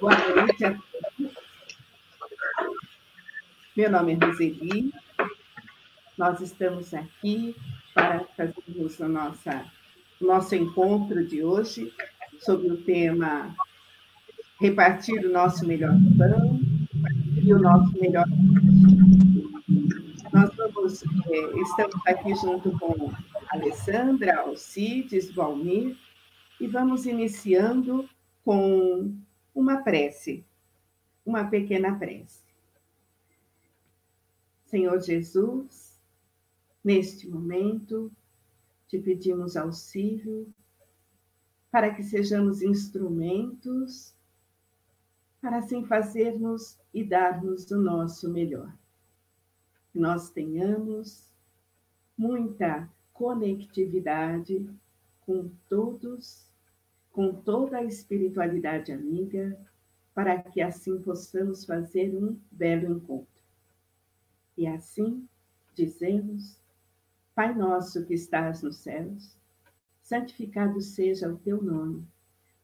Boa noite a todos. Meu nome é Roseli. Nós estamos aqui para fazermos o nosso encontro de hoje sobre o tema repartir o nosso melhor pão e o nosso melhor Nós vamos, é, estamos aqui junto com Alessandra, Alcides, Valmir, e vamos iniciando com uma prece, uma pequena prece. Senhor Jesus, neste momento, te pedimos auxílio para que sejamos instrumentos para assim fazermos e darmos o nosso melhor. Que nós tenhamos muita conectividade com todos, com toda a espiritualidade amiga, para que assim possamos fazer um belo encontro. E assim dizemos: Pai nosso que estás nos céus, santificado seja o teu nome.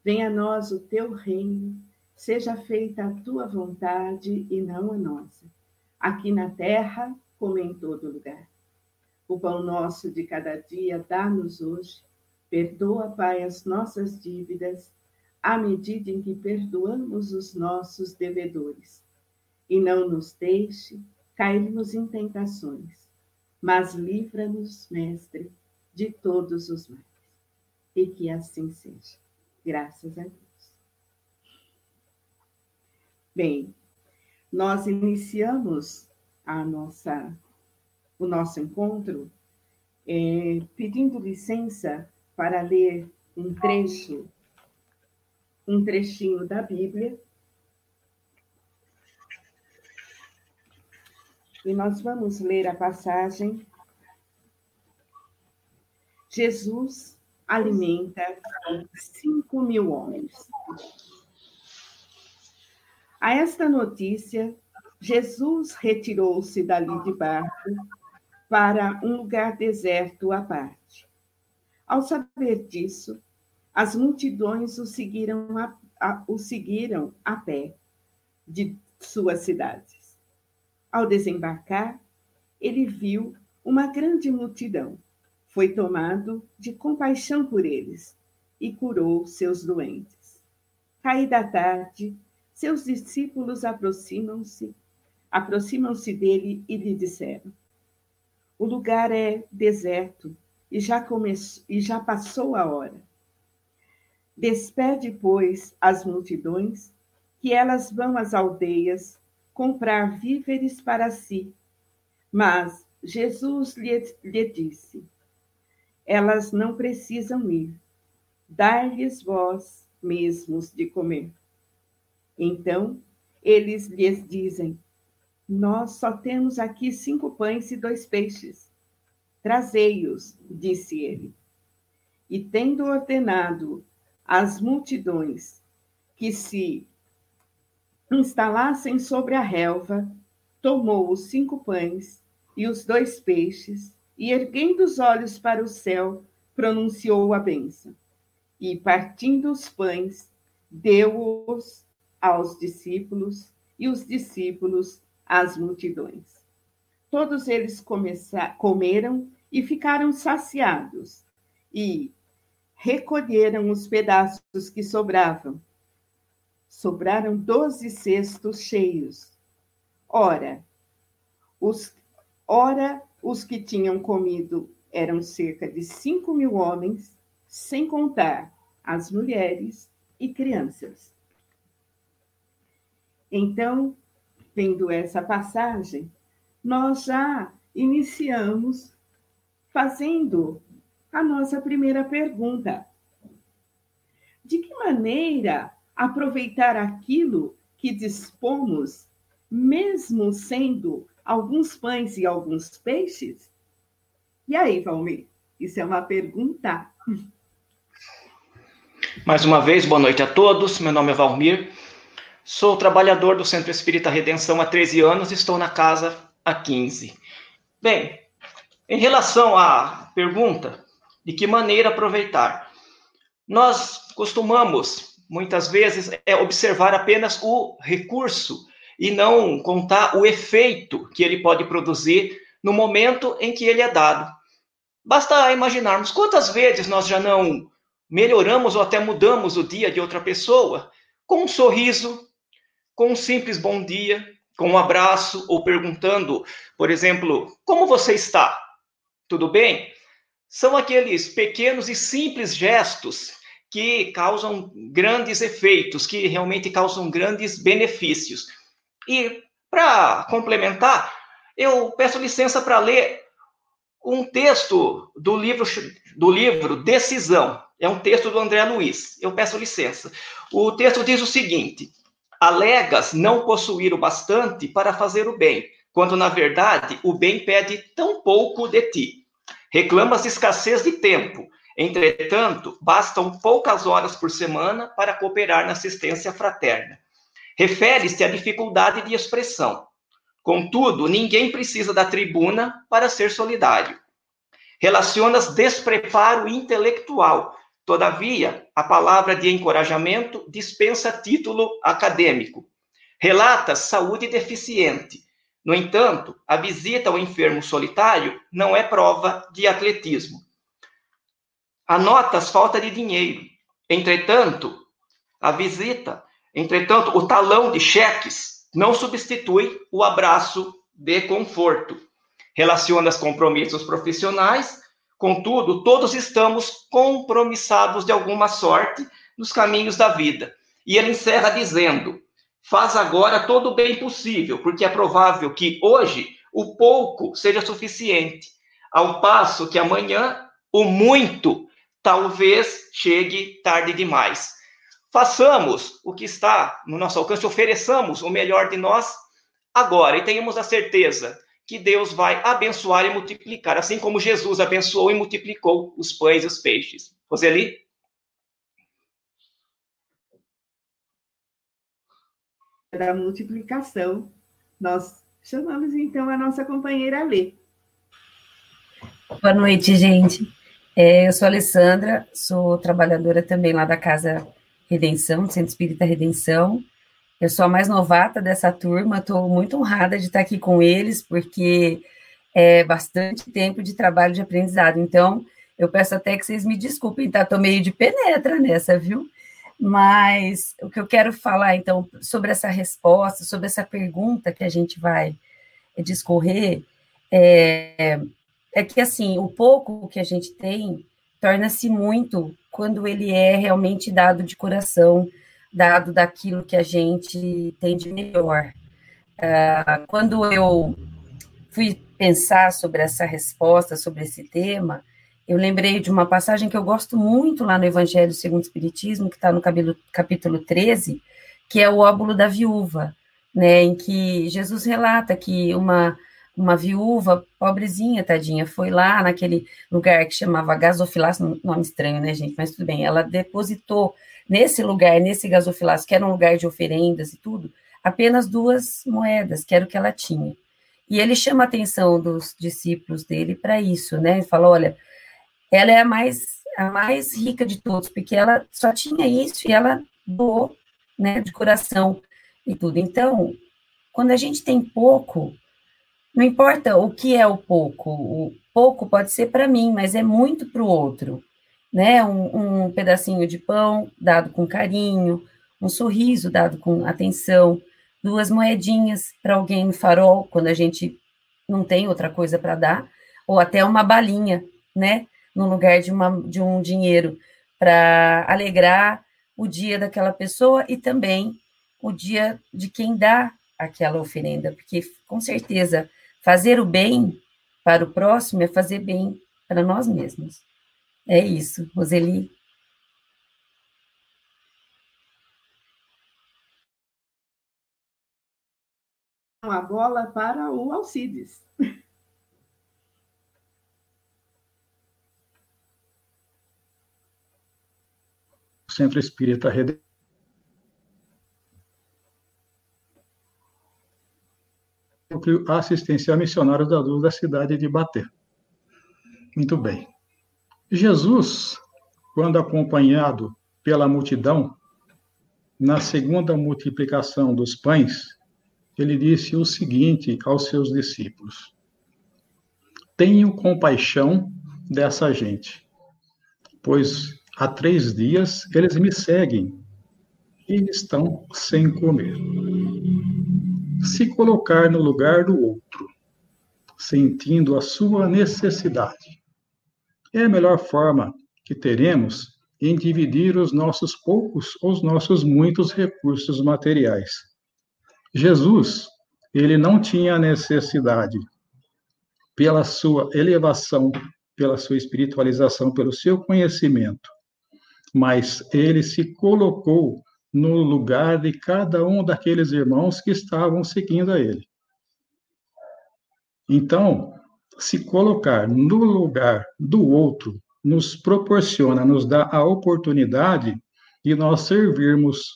Venha a nós o teu reino Seja feita a tua vontade e não a nossa, aqui na terra como em todo lugar. O pão nosso de cada dia dá-nos hoje. Perdoa, Pai, as nossas dívidas, à medida em que perdoamos os nossos devedores. E não nos deixe cairmos em tentações, mas livra-nos, Mestre, de todos os males. E que assim seja. Graças a Deus. Bem, nós iniciamos a nossa, o nosso encontro é, pedindo licença para ler um trecho, um trechinho da Bíblia. E nós vamos ler a passagem. Jesus alimenta cinco mil homens. A esta notícia, Jesus retirou-se dali de barco para um lugar deserto à parte. Ao saber disso, as multidões o seguiram a, a, o seguiram a pé de suas cidades. Ao desembarcar, ele viu uma grande multidão. Foi tomado de compaixão por eles e curou seus doentes. Caída a tarde, seus discípulos aproximam-se, aproximam-se dele e lhe disseram: O lugar é deserto e já começou, e já passou a hora. Despede, pois, as multidões, que elas vão às aldeias comprar víveres para si. Mas Jesus lhe, lhe disse: Elas não precisam ir. Dar-lhes vós mesmos de comer. Então eles lhes dizem: Nós só temos aqui cinco pães e dois peixes. Trazei-os, disse ele. E tendo ordenado às multidões que se instalassem sobre a relva, tomou os cinco pães e os dois peixes, e erguendo os olhos para o céu, pronunciou a bênção. E partindo os pães, deu-os aos discípulos e os discípulos às multidões. Todos eles comeram e ficaram saciados, e recolheram os pedaços que sobravam. Sobraram doze cestos cheios. Ora, os, ora, os que tinham comido eram cerca de cinco mil homens, sem contar as mulheres e crianças. Então, vendo essa passagem, nós já iniciamos fazendo a nossa primeira pergunta. De que maneira aproveitar aquilo que dispomos, mesmo sendo alguns pães e alguns peixes? E aí, Valmir? Isso é uma pergunta. Mais uma vez, boa noite a todos. Meu nome é Valmir. Sou trabalhador do Centro Espírita Redenção há 13 anos e estou na casa há 15. Bem, em relação à pergunta de que maneira aproveitar, nós costumamos muitas vezes, é observar apenas o recurso e não contar o efeito que ele pode produzir no momento em que ele é dado. Basta imaginarmos quantas vezes nós já não melhoramos ou até mudamos o dia de outra pessoa com um sorriso, com um simples bom dia, com um abraço ou perguntando, por exemplo, como você está? Tudo bem? São aqueles pequenos e simples gestos que causam grandes efeitos, que realmente causam grandes benefícios. E para complementar, eu peço licença para ler um texto do livro do livro Decisão. É um texto do André Luiz. Eu peço licença. O texto diz o seguinte: Alegas não possuir o bastante para fazer o bem, quando na verdade o bem pede tão pouco de ti. Reclamas escassez de tempo, entretanto, bastam poucas horas por semana para cooperar na assistência fraterna. Refere-se à dificuldade de expressão. Contudo, ninguém precisa da tribuna para ser solidário. Relacionas despreparo intelectual. Todavia, a palavra de encorajamento dispensa título acadêmico. Relatas saúde deficiente. No entanto, a visita ao enfermo solitário não é prova de atletismo. Anotas falta de dinheiro. Entretanto, a visita Entretanto, o talão de cheques não substitui o abraço de conforto. Relaciona os compromissos profissionais, contudo, todos estamos compromissados de alguma sorte nos caminhos da vida. E ele encerra dizendo: faz agora todo o bem possível, porque é provável que hoje o pouco seja suficiente, ao passo que amanhã o muito talvez chegue tarde demais. Façamos o que está no nosso alcance, ofereçamos o melhor de nós agora e tenhamos a certeza que Deus vai abençoar e multiplicar, assim como Jesus abençoou e multiplicou os pães e os peixes. Roseli? Da multiplicação, nós chamamos então a nossa companheira Lê. Boa noite, gente. É, eu sou Alessandra, sou trabalhadora também lá da Casa Redenção, Centro Espírita Redenção. Eu sou a mais novata dessa turma, estou muito honrada de estar aqui com eles, porque é bastante tempo de trabalho de aprendizado. Então, eu peço até que vocês me desculpem, tá? Meio de penetra nessa, viu? Mas o que eu quero falar, então, sobre essa resposta, sobre essa pergunta que a gente vai discorrer, é, é que, assim, o pouco que a gente tem torna-se muito quando ele é realmente dado de coração, dado daquilo que a gente tem de melhor. Uh, quando eu fui pensar sobre essa resposta, sobre esse tema, eu lembrei de uma passagem que eu gosto muito lá no Evangelho segundo o Espiritismo, que está no capítulo, capítulo 13, que é o óbulo da viúva, né, em que Jesus relata que uma uma viúva, pobrezinha, tadinha, foi lá naquele lugar que chamava gasofilácio, nome estranho, né, gente? Mas tudo bem, ela depositou nesse lugar, nesse gasofilácio, que era um lugar de oferendas e tudo, apenas duas moedas, que era o que ela tinha. E ele chama a atenção dos discípulos dele para isso, né? Ele fala: olha, ela é a mais, a mais rica de todos, porque ela só tinha isso e ela doou, né, de coração e tudo. Então, quando a gente tem pouco, não importa o que é o pouco, o pouco pode ser para mim, mas é muito para o outro, né? Um, um, pedacinho de pão dado com carinho, um sorriso dado com atenção, duas moedinhas para alguém no farol, quando a gente não tem outra coisa para dar, ou até uma balinha, né? No lugar de, uma, de um dinheiro, para alegrar o dia daquela pessoa e também o dia de quem dá aquela oferenda, porque com certeza Fazer o bem para o próximo é fazer bem para nós mesmos. É isso, Roseli. A bola para o Alcides. Centro Espírita Redenção núcleo assistencial missionário da luz da cidade de Baté. Muito bem. Jesus, quando acompanhado pela multidão, na segunda multiplicação dos pães, ele disse o seguinte aos seus discípulos: Tenho compaixão dessa gente, pois há três dias eles me seguem e estão sem comer. Se colocar no lugar do outro, sentindo a sua necessidade, é a melhor forma que teremos em dividir os nossos poucos ou os nossos muitos recursos materiais. Jesus, ele não tinha necessidade, pela sua elevação, pela sua espiritualização, pelo seu conhecimento, mas ele se colocou no lugar de cada um daqueles irmãos que estavam seguindo a ele. Então, se colocar no lugar do outro nos proporciona, nos dá a oportunidade de nós servirmos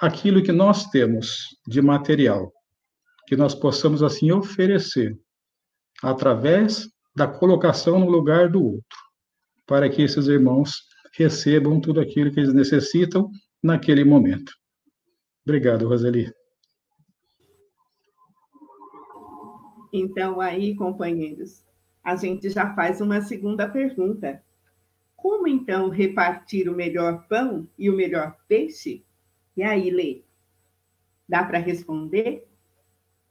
aquilo que nós temos de material, que nós possamos assim oferecer através da colocação no lugar do outro, para que esses irmãos recebam tudo aquilo que eles necessitam naquele momento. Obrigado, Roseli. Então, aí, companheiros, a gente já faz uma segunda pergunta. Como então repartir o melhor pão e o melhor peixe? E aí, Lê, dá para responder?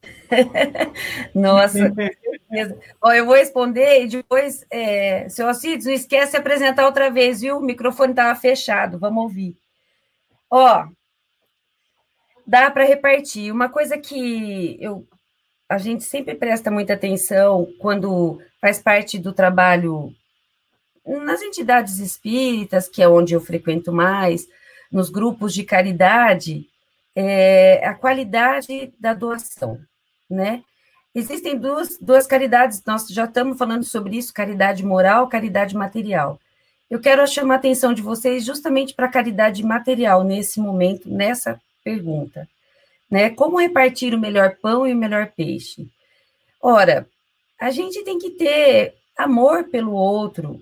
Nossa, eu vou responder e depois, é, seu Alcides, não esquece de apresentar outra vez, viu? O microfone estava fechado, vamos ouvir. Ó, dá para repartir. Uma coisa que eu a gente sempre presta muita atenção quando faz parte do trabalho nas entidades espíritas, que é onde eu frequento mais, nos grupos de caridade, é a qualidade da doação, né? Existem duas, duas caridades, nós já estamos falando sobre isso, caridade moral, caridade material. Eu quero chamar a atenção de vocês justamente para a caridade material nesse momento, nessa pergunta né? Como repartir o melhor pão e o melhor peixe? Ora, a gente tem que ter amor pelo outro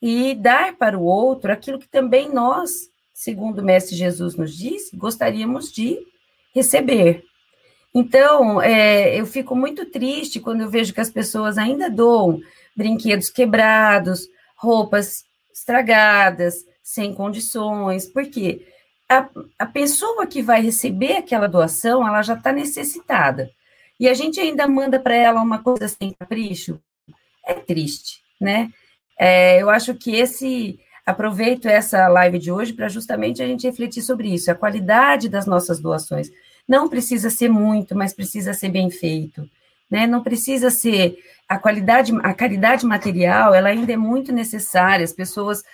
e dar para o outro aquilo que também nós, segundo o Mestre Jesus nos disse, gostaríamos de receber. Então, é, eu fico muito triste quando eu vejo que as pessoas ainda doam brinquedos quebrados, roupas estragadas, sem condições, por quê? a, a pessoa que vai receber aquela doação, ela já está necessitada. E a gente ainda manda para ela uma coisa sem capricho. É triste, né? É, eu acho que esse. Aproveito essa live de hoje para justamente a gente refletir sobre isso, a qualidade das nossas doações. Não precisa ser muito, mas precisa ser bem feito. Né? Não precisa ser a qualidade, a caridade material, ela ainda é muito necessária. As pessoas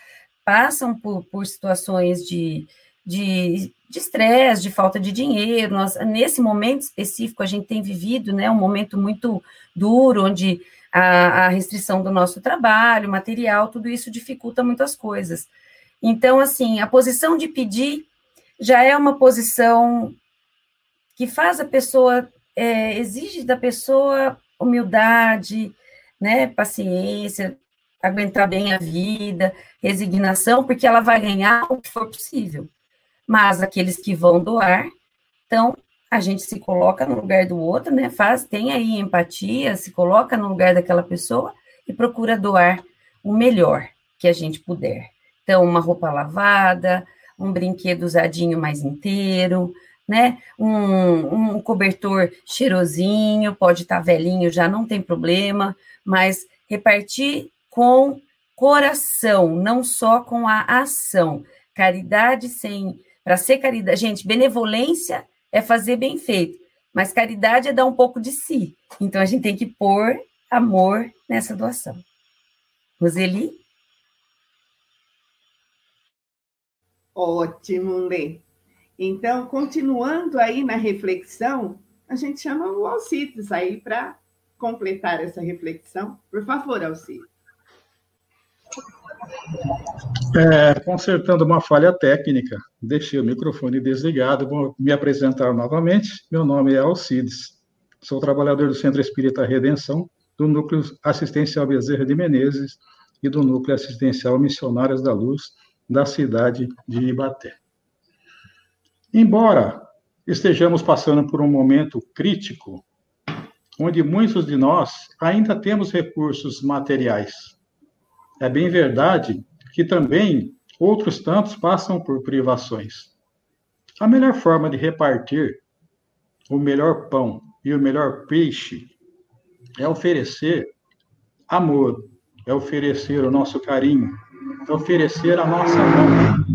passam por, por situações de, de estresse, de, de, falta de dinheiro. Nós, nesse momento específico, a gente tem vivido né, um momento muito duro, onde a, a restrição do nosso trabalho, material, tudo isso dificulta muitas coisas. Então, assim, a posição de pedir já é uma posição que faz a pessoa, é, exige da pessoa humildade, né, paciência, aguentar bem a vida, resignação, porque ela vai ganhar o que for possível mas aqueles que vão doar, então a gente se coloca no lugar do outro, né? Faz, tem aí empatia, se coloca no lugar daquela pessoa e procura doar o melhor que a gente puder. Então, uma roupa lavada, um brinquedo usadinho mais inteiro, né? Um, um cobertor cheirosinho, pode estar tá velhinho, já não tem problema, mas repartir com coração, não só com a ação. Caridade sem para ser caridade, gente, benevolência é fazer bem feito, mas caridade é dar um pouco de si. Então a gente tem que pôr amor nessa doação. Roseli? Ótimo, Lê. Então, continuando aí na reflexão, a gente chama o Alcides aí para completar essa reflexão. Por favor, Alcides. É, consertando uma falha técnica, deixei o microfone desligado, vou me apresentar novamente. Meu nome é Alcides, sou trabalhador do Centro Espírita Redenção, do Núcleo Assistencial Bezerra de Menezes e do Núcleo Assistencial Missionários da Luz, da cidade de Ibaté. Embora estejamos passando por um momento crítico, onde muitos de nós ainda temos recursos materiais. É bem verdade que também outros tantos passam por privações. A melhor forma de repartir o melhor pão e o melhor peixe é oferecer amor, é oferecer o nosso carinho, é oferecer a nossa mão.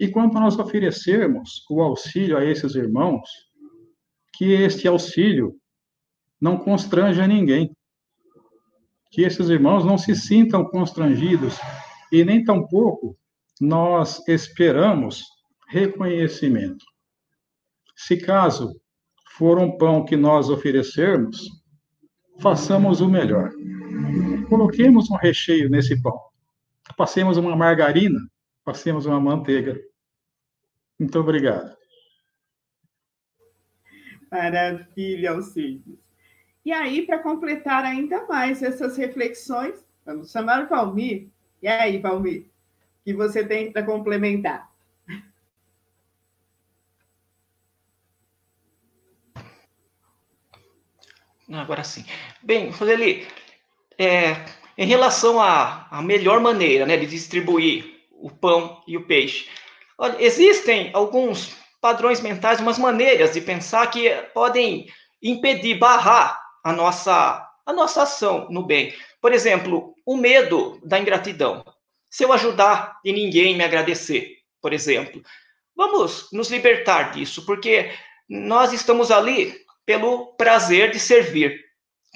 E quando nós oferecermos o auxílio a esses irmãos, que este auxílio não constranja ninguém. Que esses irmãos não se sintam constrangidos e nem tampouco nós esperamos reconhecimento. Se caso for um pão que nós oferecermos, façamos o melhor. Coloquemos um recheio nesse pão. Passemos uma margarina, passemos uma manteiga. Muito obrigado. Maravilha, Alcides. E aí, para completar ainda mais essas reflexões, vamos chamar o Valmir. E aí, Valmir, o que você tem para complementar? Agora sim. Bem, Roseli, é, em relação à, à melhor maneira né, de distribuir o pão e o peixe, olha, existem alguns padrões mentais, umas maneiras de pensar que podem impedir, barrar a nossa, a nossa ação no bem. Por exemplo, o medo da ingratidão. Se eu ajudar e ninguém me agradecer, por exemplo. Vamos nos libertar disso, porque nós estamos ali pelo prazer de servir,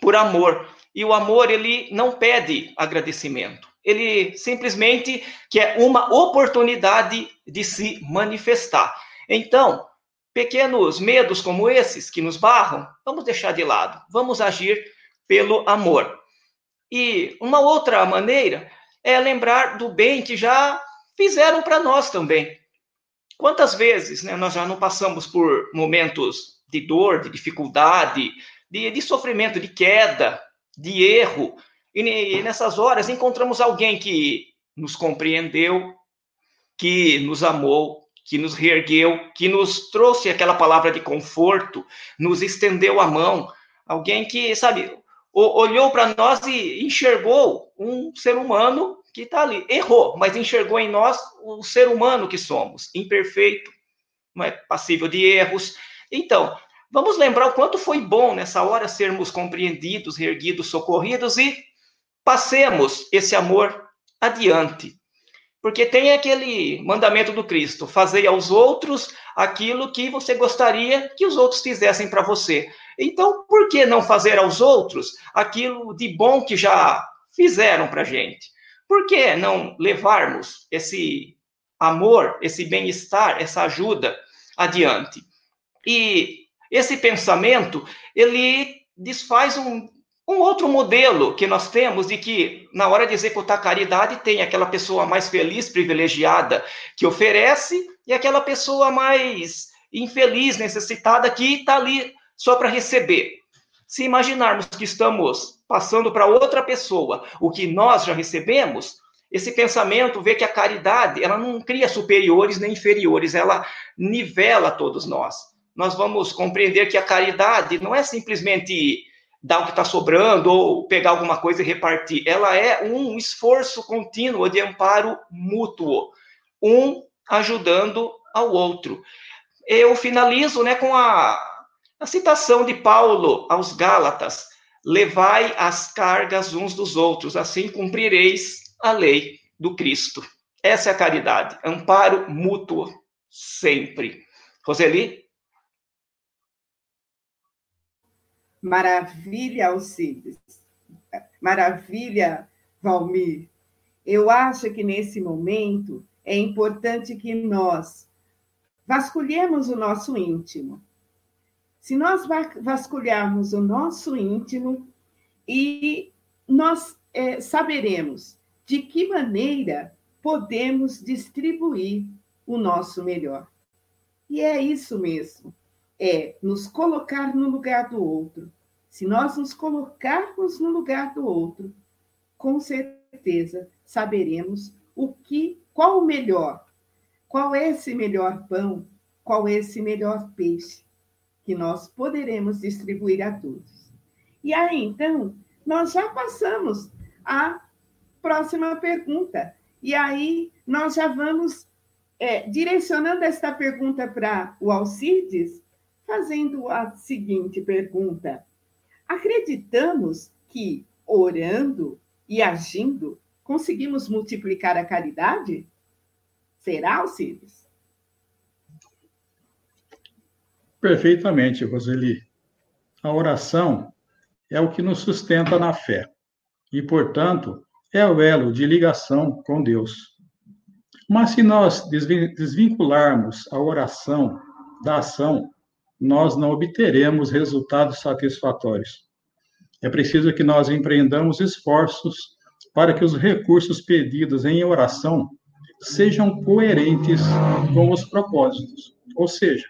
por amor. E o amor, ele não pede agradecimento. Ele simplesmente quer uma oportunidade de se manifestar. Então, Pequenos medos como esses que nos barram, vamos deixar de lado. Vamos agir pelo amor. E uma outra maneira é lembrar do bem que já fizeram para nós também. Quantas vezes né, nós já não passamos por momentos de dor, de dificuldade, de, de sofrimento, de queda, de erro, e, nessas horas encontramos alguém que nos compreendeu, que nos amou, que nos reergueu, que nos trouxe aquela palavra de conforto, nos estendeu a mão, alguém que, sabe, olhou para nós e enxergou um ser humano que está ali. Errou, mas enxergou em nós o ser humano que somos, imperfeito, não é passível de erros. Então, vamos lembrar o quanto foi bom nessa hora sermos compreendidos, reerguidos, socorridos e passemos esse amor adiante. Porque tem aquele mandamento do Cristo: fazer aos outros aquilo que você gostaria que os outros fizessem para você. Então, por que não fazer aos outros aquilo de bom que já fizeram para a gente? Por que não levarmos esse amor, esse bem-estar, essa ajuda adiante? E esse pensamento, ele desfaz um um outro modelo que nós temos de que, na hora de executar caridade, tem aquela pessoa mais feliz, privilegiada, que oferece, e aquela pessoa mais infeliz, necessitada, que está ali só para receber. Se imaginarmos que estamos passando para outra pessoa o que nós já recebemos, esse pensamento vê que a caridade ela não cria superiores nem inferiores, ela nivela todos nós. Nós vamos compreender que a caridade não é simplesmente dar o que está sobrando ou pegar alguma coisa e repartir. Ela é um esforço contínuo de amparo mútuo, um ajudando ao outro. Eu finalizo né, com a, a citação de Paulo aos Gálatas: levai as cargas uns dos outros, assim cumprireis a lei do Cristo. Essa é a caridade, amparo mútuo sempre. Roseli? Maravilha, Alcides. Maravilha, Valmir. Eu acho que nesse momento é importante que nós vasculhemos o nosso íntimo. Se nós vasculharmos o nosso íntimo e nós é, saberemos de que maneira podemos distribuir o nosso melhor. E é isso mesmo é nos colocar no lugar do outro. Se nós nos colocarmos no lugar do outro, com certeza saberemos o que, qual o melhor, qual é esse melhor pão qual é esse melhor peixe que nós poderemos distribuir a todos. E aí, então, nós já passamos à próxima pergunta. E aí, nós já vamos é, direcionando esta pergunta para o Alcides, fazendo a seguinte pergunta: Acreditamos que orando e agindo conseguimos multiplicar a caridade? Será, Alcides? Perfeitamente, Roseli. A oração é o que nos sustenta na fé e, portanto, é o elo de ligação com Deus. Mas se nós desvincularmos a oração da ação, nós não obteremos resultados satisfatórios. É preciso que nós empreendamos esforços para que os recursos pedidos em oração sejam coerentes com os propósitos. Ou seja,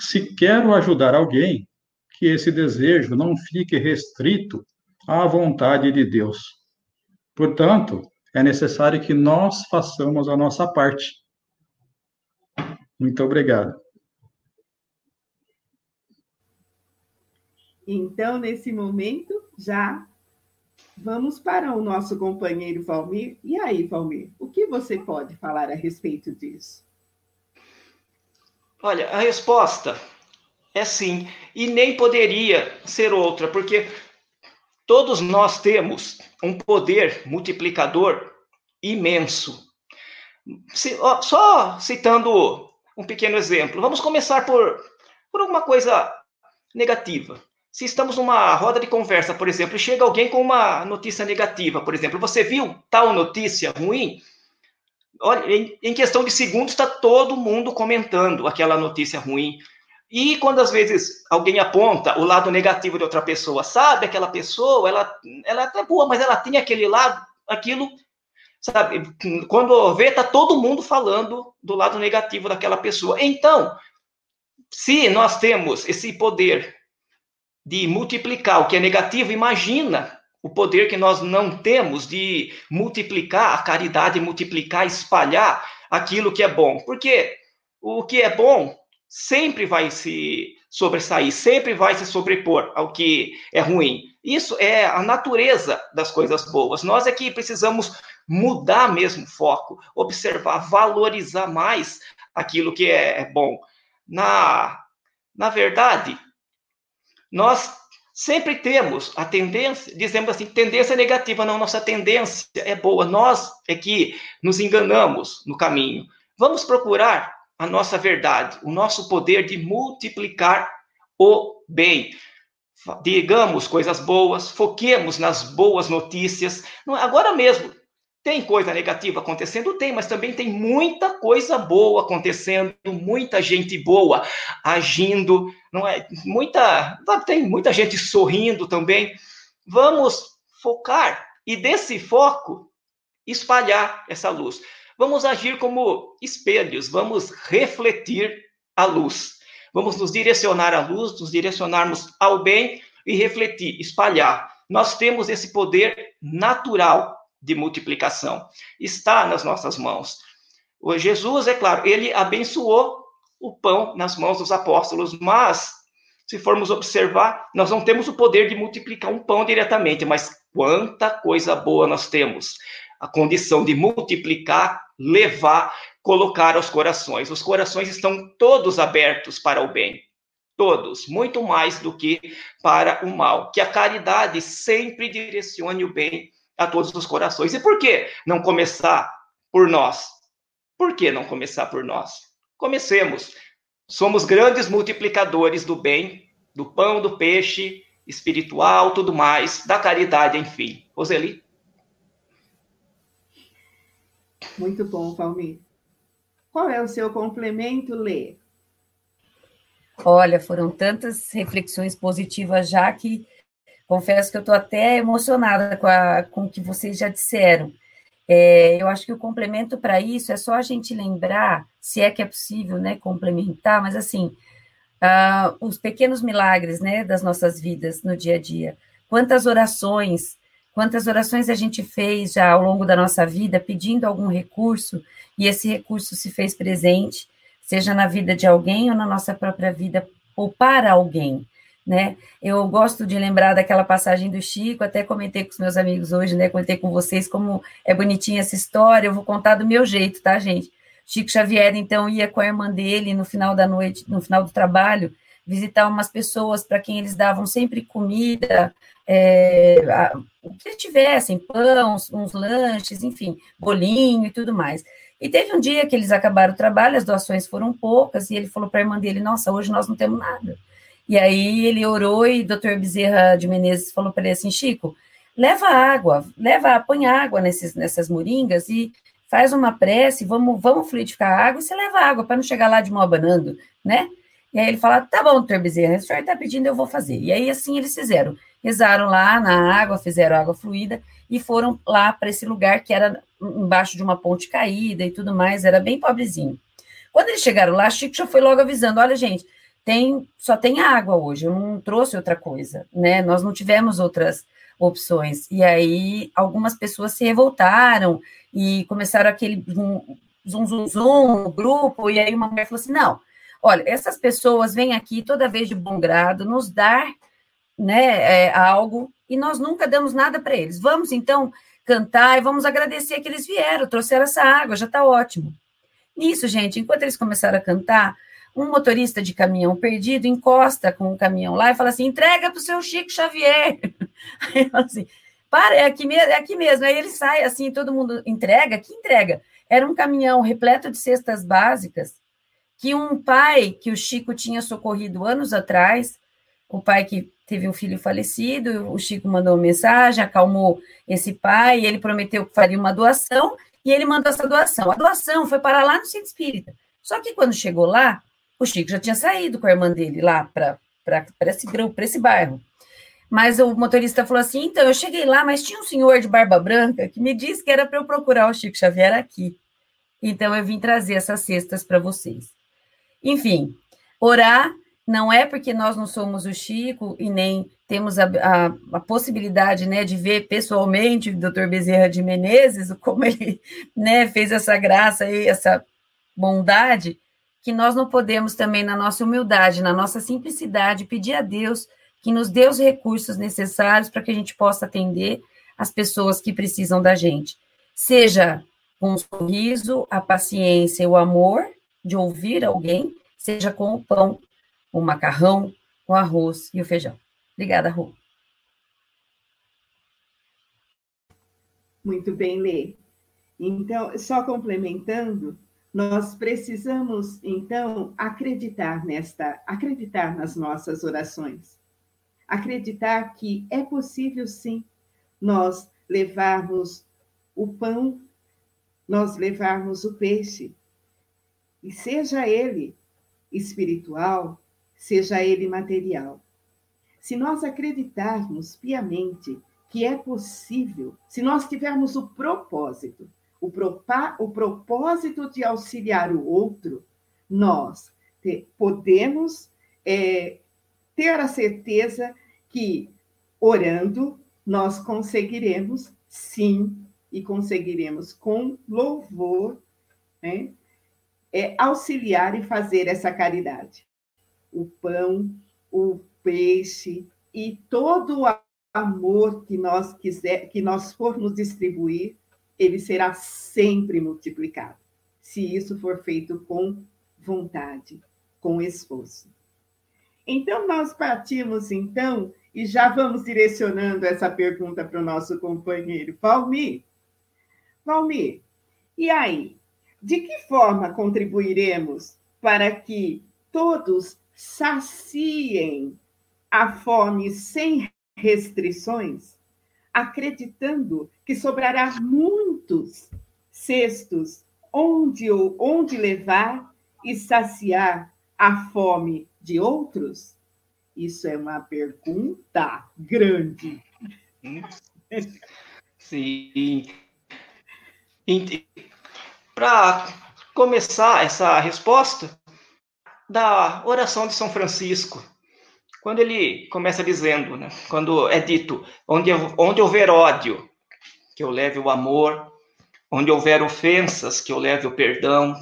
se quero ajudar alguém, que esse desejo não fique restrito à vontade de Deus. Portanto, é necessário que nós façamos a nossa parte. Muito obrigado. Então, nesse momento, já vamos para o nosso companheiro Valmir. E aí, Valmir, o que você pode falar a respeito disso? Olha, a resposta é sim, e nem poderia ser outra, porque todos nós temos um poder multiplicador imenso. Se, ó, só citando um pequeno exemplo, vamos começar por, por alguma coisa negativa. Se estamos numa roda de conversa, por exemplo, e chega alguém com uma notícia negativa, por exemplo, você viu tal notícia ruim? Olha, em, em questão de segundos está todo mundo comentando aquela notícia ruim. E quando às vezes alguém aponta o lado negativo de outra pessoa, sabe aquela pessoa, ela, ela é boa, mas ela tem aquele lado, aquilo, sabe? Quando vê, tá todo mundo falando do lado negativo daquela pessoa. Então, se nós temos esse poder de multiplicar o que é negativo, imagina o poder que nós não temos de multiplicar a caridade, multiplicar, espalhar aquilo que é bom. Porque o que é bom sempre vai se sobressair, sempre vai se sobrepor ao que é ruim. Isso é a natureza das coisas boas. Nós é que precisamos mudar mesmo o foco, observar, valorizar mais aquilo que é bom. Na, na verdade, nós sempre temos a tendência, dizemos assim, tendência negativa, não, nossa tendência é boa, nós é que nos enganamos no caminho. Vamos procurar a nossa verdade, o nosso poder de multiplicar o bem. Digamos coisas boas, foquemos nas boas notícias. Agora mesmo, tem coisa negativa acontecendo? Tem, mas também tem muita coisa boa acontecendo, muita gente boa agindo, não é? Muita, tem muita gente sorrindo também. Vamos focar e desse foco espalhar essa luz. Vamos agir como espelhos, vamos refletir a luz. Vamos nos direcionar à luz, nos direcionarmos ao bem e refletir, espalhar. Nós temos esse poder natural de multiplicação. Está nas nossas mãos. O Jesus, é claro, ele abençoou o pão nas mãos dos apóstolos, mas se formos observar, nós não temos o poder de multiplicar um pão diretamente, mas quanta coisa boa nós temos. A condição de multiplicar, levar, colocar aos corações. Os corações estão todos abertos para o bem. Todos, muito mais do que para o mal. Que a caridade sempre direcione o bem a todos os corações. E por que não começar por nós? Por que não começar por nós? Comecemos. Somos grandes multiplicadores do bem, do pão, do peixe, espiritual, tudo mais, da caridade, enfim. Roseli? Muito bom, Valmir. Qual é o seu complemento, Lê? Olha, foram tantas reflexões positivas já que confesso que eu estou até emocionada com, a, com o que vocês já disseram. É, eu acho que o complemento para isso é só a gente lembrar, se é que é possível, né, complementar, mas assim, uh, os pequenos milagres, né, das nossas vidas no dia a dia. Quantas orações, quantas orações a gente fez já ao longo da nossa vida pedindo algum recurso e esse recurso se fez presente, seja na vida de alguém ou na nossa própria vida, ou para alguém, né? Eu gosto de lembrar daquela passagem do Chico, até comentei com os meus amigos hoje, né? Comentei com vocês como é bonitinha essa história, eu vou contar do meu jeito, tá, gente? Chico Xavier, então, ia com a irmã dele no final da noite, no final do trabalho, visitar umas pessoas para quem eles davam sempre comida, é, a, o que tivessem, pão, uns, uns lanches, enfim, bolinho e tudo mais. E teve um dia que eles acabaram o trabalho, as doações foram poucas, e ele falou para a irmã dele: Nossa, hoje nós não temos nada. E aí ele orou e o doutor Bezerra de Menezes falou para ele assim: Chico, leva água, leva, põe água nesses, nessas moringas e faz uma prece, vamos, vamos fluidificar a água e você leva água para não chegar lá de mão abanando, né? E aí ele fala: Tá bom, doutor Bezerra, o senhor está pedindo, eu vou fazer. E aí assim eles fizeram rezaram lá na água, fizeram água fluida e foram lá para esse lugar que era embaixo de uma ponte caída e tudo mais, era bem pobrezinho. Quando eles chegaram lá, Chico já foi logo avisando: olha, gente, tem só tem água hoje, eu não trouxe outra coisa, né? Nós não tivemos outras opções. E aí algumas pessoas se revoltaram e começaram aquele zum zum zum no grupo, e aí uma mulher falou assim: não, olha, essas pessoas vêm aqui toda vez de bom grado nos dar né, é, algo e nós nunca damos nada para eles. Vamos então cantar e vamos agradecer que eles vieram, trouxeram essa água, já está ótimo. Nisso, gente, enquanto eles começaram a cantar, um motorista de caminhão perdido encosta com o caminhão lá e fala assim: entrega para o seu Chico Xavier. Aí assim: para, é aqui, mesmo, é aqui mesmo. Aí ele sai assim, todo mundo entrega. Que entrega? Era um caminhão repleto de cestas básicas que um pai que o Chico tinha socorrido anos atrás, o pai que teve um filho falecido, o Chico mandou uma mensagem, acalmou esse pai, ele prometeu que faria uma doação, e ele mandou essa doação. A doação foi para lá no centro espírita. Só que quando chegou lá, o Chico já tinha saído com a irmã dele lá para esse, esse bairro. Mas o motorista falou assim: então, eu cheguei lá, mas tinha um senhor de barba branca que me disse que era para eu procurar o Chico Xavier aqui. Então, eu vim trazer essas cestas para vocês. Enfim, orar não é porque nós não somos o Chico e nem temos a, a, a, possibilidade né, de ver pessoalmente o doutor Bezerra de Menezes, como ele né, fez essa graça e essa bondade, que nós não podemos também, na nossa humildade, na nossa simplicidade, pedir a Deus que nos dê os recursos necessários para que a gente possa atender as pessoas que precisam da gente. Seja com o sorriso, a paciência e o amor de ouvir alguém, seja com o pão o macarrão, o arroz e o feijão. Obrigada, Rô. Muito bem, Lê. Então, só complementando, nós precisamos então acreditar nesta, acreditar nas nossas orações. Acreditar que é possível sim nós levarmos o pão, nós levarmos o peixe, e seja ele espiritual, seja ele material. Se nós acreditarmos piamente que é possível, se nós tivermos o propósito, o, o propósito de auxiliar o outro, nós te, podemos é, ter a certeza que, orando, nós conseguiremos, sim, e conseguiremos com louvor, né, é, auxiliar e fazer essa caridade. O pão, o peixe e todo o amor que nós quiser, que nós formos distribuir, ele será sempre multiplicado, se isso for feito com vontade, com esforço. Então nós partimos então e já vamos direcionando essa pergunta para o nosso companheiro Valmir. Valmir, e aí? De que forma contribuiremos para que todos saciem a fome sem restrições, acreditando que sobrará muitos cestos onde, onde levar e saciar a fome de outros? Isso é uma pergunta grande. Sim. Para começar essa resposta, da oração de São Francisco, quando ele começa dizendo, né, quando é dito, onde, onde houver ódio, que eu leve o amor, onde houver ofensas, que eu leve o perdão,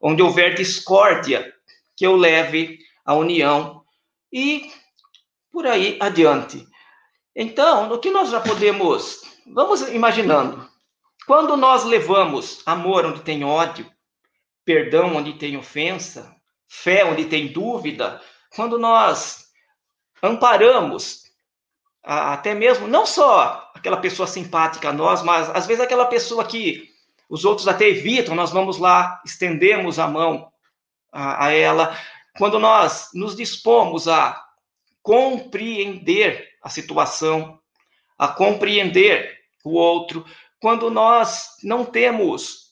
onde houver discórdia, que eu leve a união. E por aí adiante. Então, o que nós já podemos, vamos imaginando, quando nós levamos amor onde tem ódio, perdão onde tem ofensa, fé onde tem dúvida, quando nós amparamos até mesmo não só aquela pessoa simpática a nós, mas às vezes aquela pessoa que os outros até evitam, nós vamos lá, estendemos a mão a, a ela. Quando nós nos dispomos a compreender a situação, a compreender o outro, quando nós não temos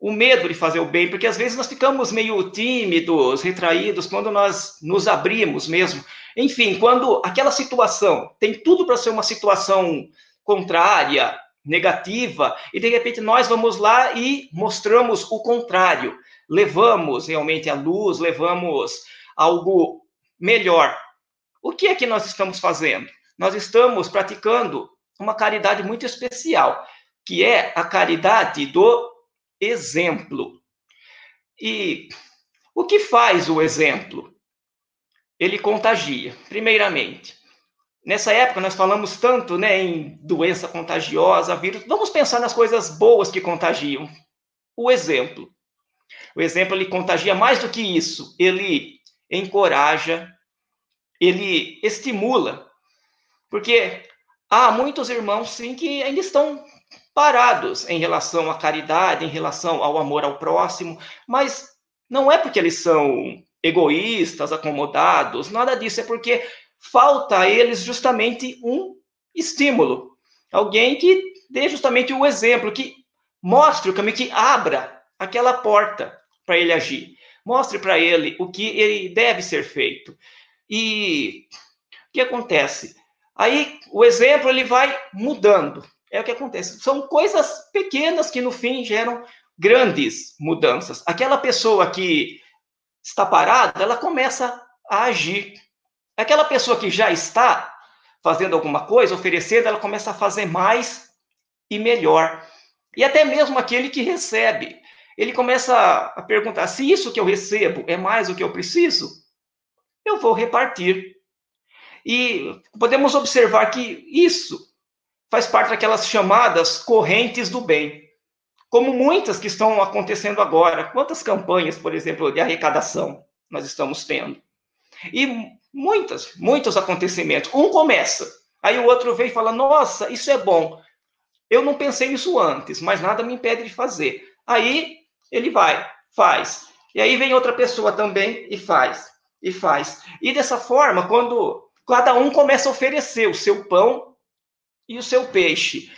o medo de fazer o bem, porque às vezes nós ficamos meio tímidos, retraídos, quando nós nos abrimos mesmo. Enfim, quando aquela situação tem tudo para ser uma situação contrária, negativa, e de repente nós vamos lá e mostramos o contrário, levamos realmente a luz, levamos algo melhor. O que é que nós estamos fazendo? Nós estamos praticando uma caridade muito especial, que é a caridade do exemplo. E o que faz o exemplo? Ele contagia, primeiramente. Nessa época, nós falamos tanto né, em doença contagiosa, vírus. Vamos pensar nas coisas boas que contagiam. O exemplo. O exemplo ele contagia mais do que isso. Ele encoraja, ele estimula. Porque há muitos irmãos, sim, que ainda estão parados em relação à caridade, em relação ao amor ao próximo, mas não é porque eles são egoístas, acomodados, nada disso, é porque falta a eles justamente um estímulo. Alguém que dê justamente o um exemplo, que mostre o caminho, que abra aquela porta para ele agir. Mostre para ele o que ele deve ser feito. E o que acontece? Aí o exemplo ele vai mudando. É o que acontece. São coisas pequenas que no fim geram grandes mudanças. Aquela pessoa que está parada, ela começa a agir. Aquela pessoa que já está fazendo alguma coisa, oferecendo, ela começa a fazer mais e melhor. E até mesmo aquele que recebe, ele começa a perguntar: se isso que eu recebo é mais do que eu preciso, eu vou repartir. E podemos observar que isso faz parte daquelas chamadas correntes do bem, como muitas que estão acontecendo agora. Quantas campanhas, por exemplo, de arrecadação nós estamos tendo? E muitas, muitos acontecimentos. Um começa, aí o outro vem e fala: Nossa, isso é bom. Eu não pensei nisso antes, mas nada me impede de fazer. Aí ele vai, faz. E aí vem outra pessoa também e faz, e faz. E dessa forma, quando cada um começa a oferecer o seu pão e o seu peixe.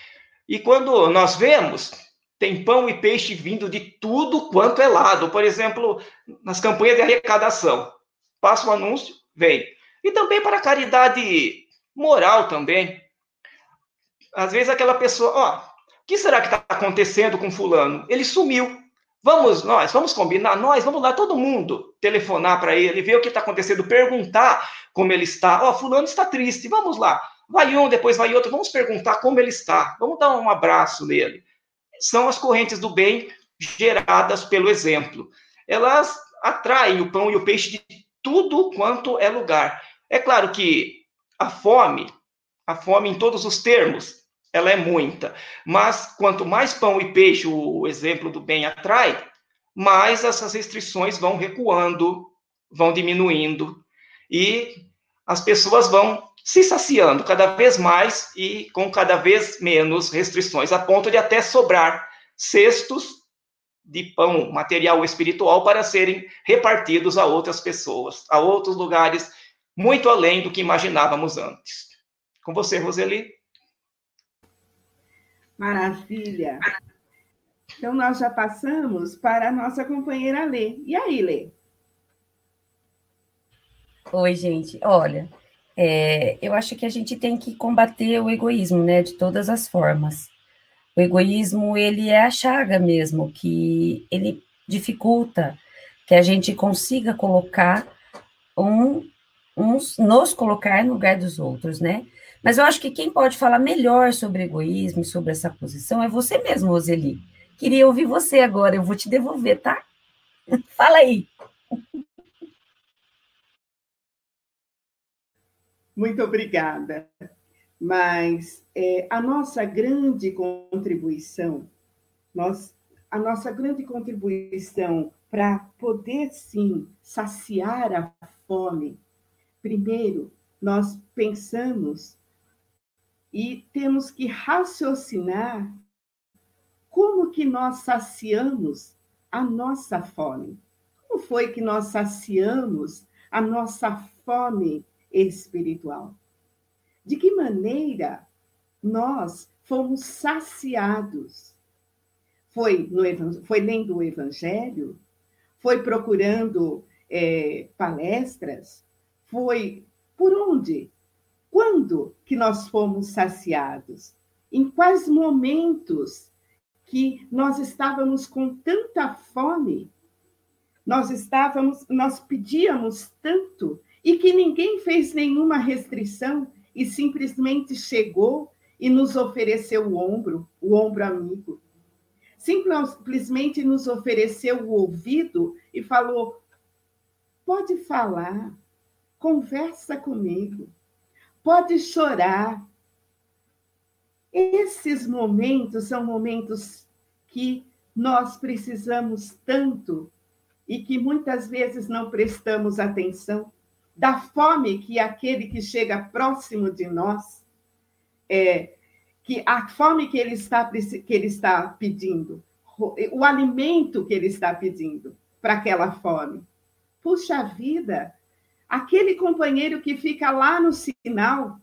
E quando nós vemos, tem pão e peixe vindo de tudo quanto é lado. Por exemplo, nas campanhas de arrecadação. Passa o um anúncio, vem. E também para a caridade moral também. Às vezes aquela pessoa, ó, o que será que está acontecendo com fulano? Ele sumiu. Vamos nós, vamos combinar, nós, vamos lá, todo mundo, telefonar para ele, ver o que está acontecendo, perguntar como ele está. Ó, fulano está triste, vamos lá. Vai um, depois vai outro, vamos perguntar como ele está. Vamos dar um abraço nele. São as correntes do bem geradas pelo exemplo. Elas atraem o pão e o peixe de tudo quanto é lugar. É claro que a fome, a fome em todos os termos, ela é muita. Mas quanto mais pão e peixe o exemplo do bem atrai, mais essas restrições vão recuando, vão diminuindo e as pessoas vão se saciando cada vez mais e com cada vez menos restrições, a ponto de até sobrar cestos de pão material espiritual para serem repartidos a outras pessoas, a outros lugares, muito além do que imaginávamos antes. Com você, Roseli. Maravilha. Então, nós já passamos para a nossa companheira Lê. E aí, Lê? Oi, gente. Olha, é, eu acho que a gente tem que combater o egoísmo, né, de todas as formas. O egoísmo, ele é a chaga mesmo, que ele dificulta que a gente consiga colocar um, uns, nos colocar no lugar dos outros, né? Mas eu acho que quem pode falar melhor sobre egoísmo e sobre essa posição é você mesmo, Roseli. Queria ouvir você agora, eu vou te devolver, tá? Fala aí. Muito obrigada. Mas é, a nossa grande contribuição, nós, a nossa grande contribuição para poder sim saciar a fome, primeiro nós pensamos e temos que raciocinar como que nós saciamos a nossa fome. Como foi que nós saciamos a nossa fome espiritual? De que maneira nós fomos saciados? Foi, no, foi lendo o Evangelho? Foi procurando é, palestras? Foi por onde? Quando que nós fomos saciados? Em quais momentos que nós estávamos com tanta fome? Nós estávamos, nós pedíamos tanto e que ninguém fez nenhuma restrição e simplesmente chegou e nos ofereceu o ombro, o ombro amigo. Simplesmente nos ofereceu o ouvido e falou: pode falar, conversa comigo, pode chorar. Esses momentos são momentos que nós precisamos tanto e que muitas vezes não prestamos atenção da fome que aquele que chega próximo de nós é que a fome que ele está que ele está pedindo, o alimento que ele está pedindo para aquela fome. Puxa vida, aquele companheiro que fica lá no sinal,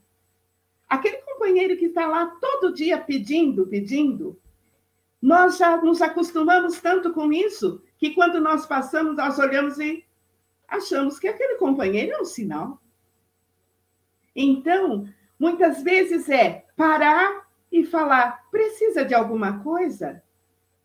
aquele companheiro que está lá todo dia pedindo, pedindo, nós já nos acostumamos tanto com isso que quando nós passamos, nós olhamos e achamos que aquele companheiro é um sinal. Então, muitas vezes é parar e falar: precisa de alguma coisa?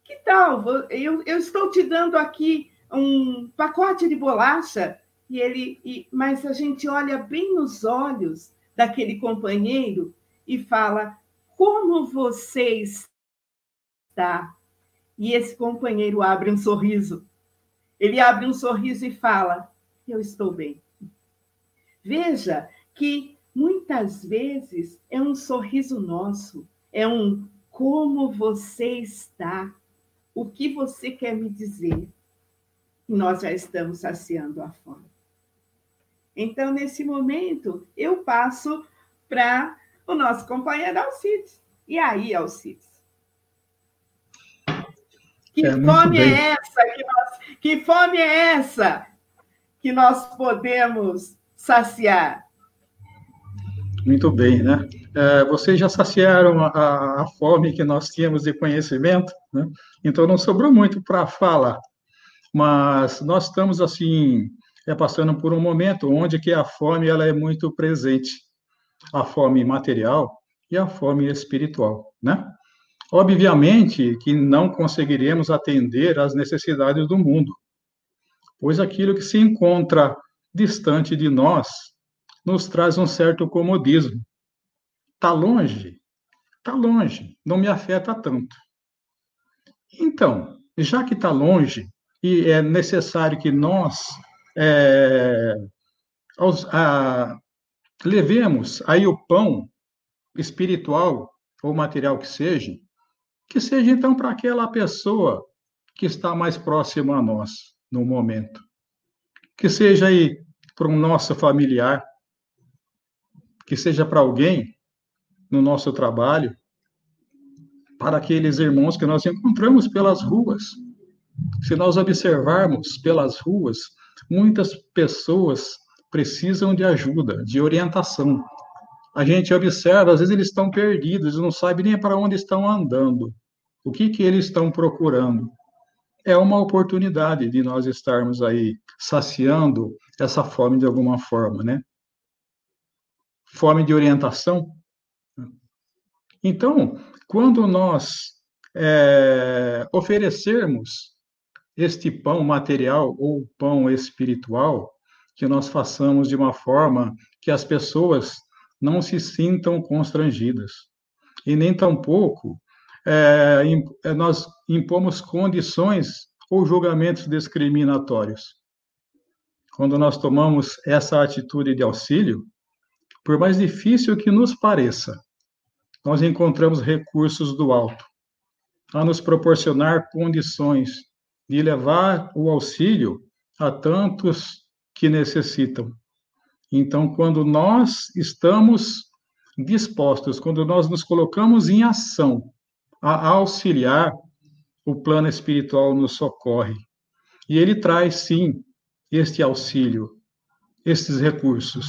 Que tal? Eu, eu estou te dando aqui um pacote de bolacha e ele, e, mas a gente olha bem nos olhos daquele companheiro e fala: como você está? E esse companheiro abre um sorriso. Ele abre um sorriso e fala: Eu estou bem. Veja que muitas vezes é um sorriso nosso, é um como você está, o que você quer me dizer. Nós já estamos saciando a fome. Então, nesse momento, eu passo para o nosso companheiro Alcides. E aí, Alcides? Que é, fome é essa que nós, que fome é essa que nós podemos saciar? Muito bem, né? É, vocês já saciaram a, a, fome que nós tínhamos de conhecimento, né? Então não sobrou muito para falar, mas nós estamos assim é passando por um momento onde que a fome ela é muito presente, a fome material e a fome espiritual, né? Obviamente que não conseguiremos atender às necessidades do mundo, pois aquilo que se encontra distante de nós nos traz um certo comodismo. Está longe? Está longe, não me afeta tanto. Então, já que está longe e é necessário que nós é, aos, a, levemos aí o pão espiritual ou material que seja, que seja então para aquela pessoa que está mais próxima a nós no momento. Que seja aí para um nosso familiar, que seja para alguém no nosso trabalho, para aqueles irmãos que nós encontramos pelas ruas. Se nós observarmos pelas ruas, muitas pessoas precisam de ajuda, de orientação. A gente observa, às vezes eles estão perdidos, não sabem nem para onde estão andando, o que, que eles estão procurando. É uma oportunidade de nós estarmos aí saciando essa fome de alguma forma, né? Fome de orientação. Então, quando nós é, oferecermos este pão material ou pão espiritual, que nós façamos de uma forma que as pessoas não se sintam constrangidas. E nem tampouco é, é, nós impomos condições ou julgamentos discriminatórios. Quando nós tomamos essa atitude de auxílio, por mais difícil que nos pareça, nós encontramos recursos do alto a nos proporcionar condições de levar o auxílio a tantos que necessitam. Então, quando nós estamos dispostos, quando nós nos colocamos em ação a auxiliar, o plano espiritual nos socorre. E ele traz, sim, este auxílio, estes recursos,